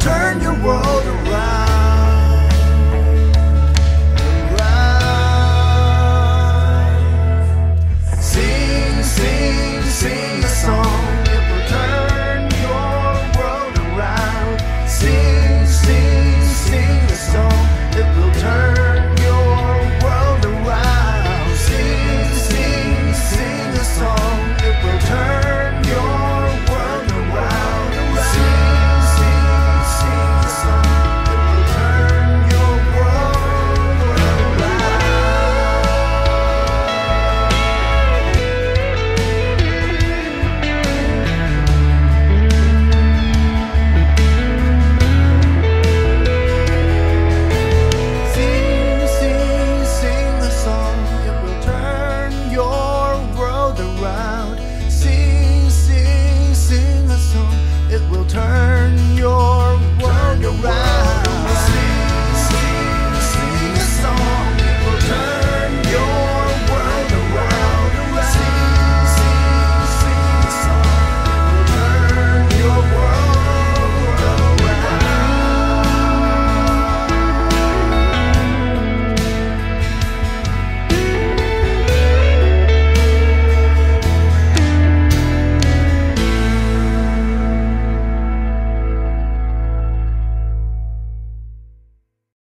turn your world around.